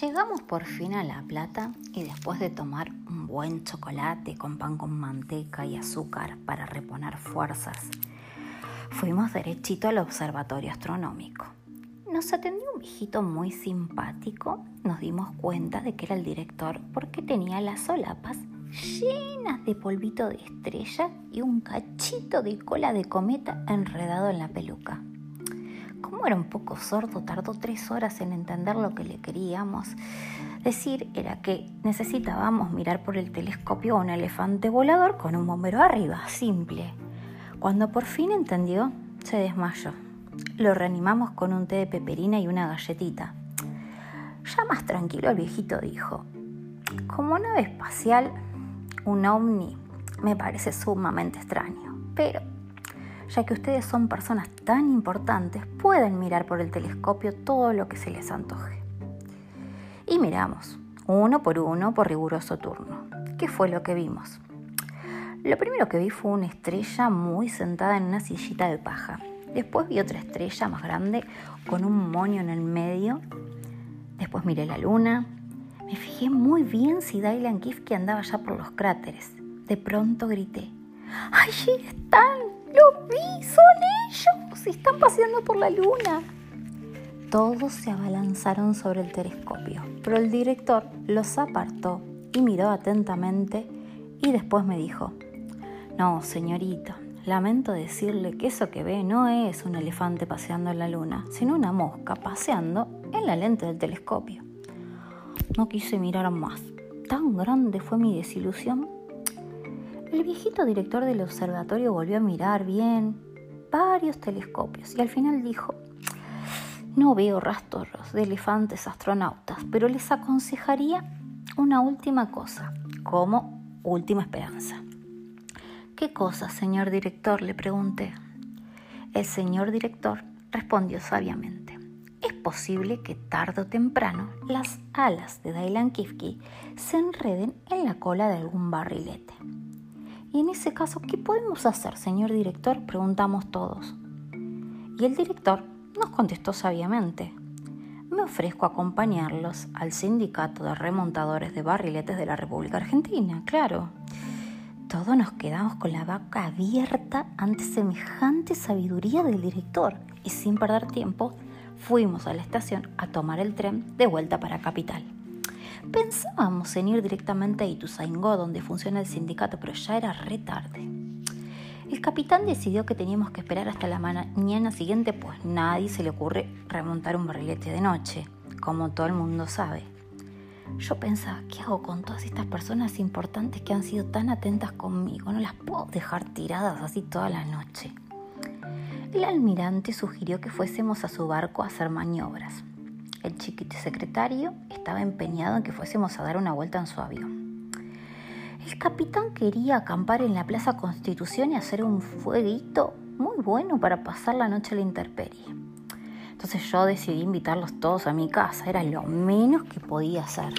Llegamos por fin a La Plata y después de tomar un buen chocolate con pan con manteca y azúcar para reponer fuerzas, fuimos derechito al observatorio astronómico. Nos atendió un viejito muy simpático. Nos dimos cuenta de que era el director porque tenía las solapas llenas de polvito de estrella y un cachito de cola de cometa enredado en la peluca. Como era un poco sordo, tardó tres horas en entender lo que le queríamos decir. Era que necesitábamos mirar por el telescopio a un elefante volador con un bombero arriba, simple. Cuando por fin entendió, se desmayó. Lo reanimamos con un té de peperina y una galletita. Ya más tranquilo el viejito dijo, como nave espacial, un ovni me parece sumamente extraño, pero ya que ustedes son personas tan importantes, pueden mirar por el telescopio todo lo que se les antoje. Y miramos, uno por uno, por riguroso turno. ¿Qué fue lo que vimos? Lo primero que vi fue una estrella muy sentada en una sillita de paja. Después vi otra estrella más grande con un moño en el medio. Después miré la luna. Me fijé muy bien si Dylan que andaba ya por los cráteres. De pronto grité: ¡Allí están! ¡Son ellos! ¡Están paseando por la luna! Todos se abalanzaron sobre el telescopio, pero el director los apartó y miró atentamente y después me dijo, no, señorita, lamento decirle que eso que ve no es un elefante paseando en la luna, sino una mosca paseando en la lente del telescopio. No quise mirar más. Tan grande fue mi desilusión el viejito director del observatorio volvió a mirar bien varios telescopios y al final dijo, no veo rastros de elefantes astronautas, pero les aconsejaría una última cosa, como última esperanza. ¿Qué cosa, señor director? le pregunté. El señor director respondió sabiamente. Es posible que tarde o temprano las alas de Dylan Kifke se enreden en la cola de algún barrilete. Y en ese caso, ¿qué podemos hacer, señor director? Preguntamos todos. Y el director nos contestó sabiamente. Me ofrezco a acompañarlos al sindicato de remontadores de barriletes de la República Argentina, claro. Todos nos quedamos con la vaca abierta ante semejante sabiduría del director y sin perder tiempo fuimos a la estación a tomar el tren de vuelta para Capital. Pensábamos en ir directamente a Ituzaingó, donde funciona el sindicato, pero ya era re tarde. El capitán decidió que teníamos que esperar hasta la mañana siguiente, pues nadie se le ocurre remontar un barrilete de noche, como todo el mundo sabe. Yo pensaba, ¿qué hago con todas estas personas importantes que han sido tan atentas conmigo? No las puedo dejar tiradas así toda la noche. El almirante sugirió que fuésemos a su barco a hacer maniobras. El chiquito secretario estaba empeñado en que fuésemos a dar una vuelta en su avión. El capitán quería acampar en la Plaza Constitución y hacer un fueguito muy bueno para pasar la noche a la intemperie. Entonces yo decidí invitarlos todos a mi casa, era lo menos que podía hacer.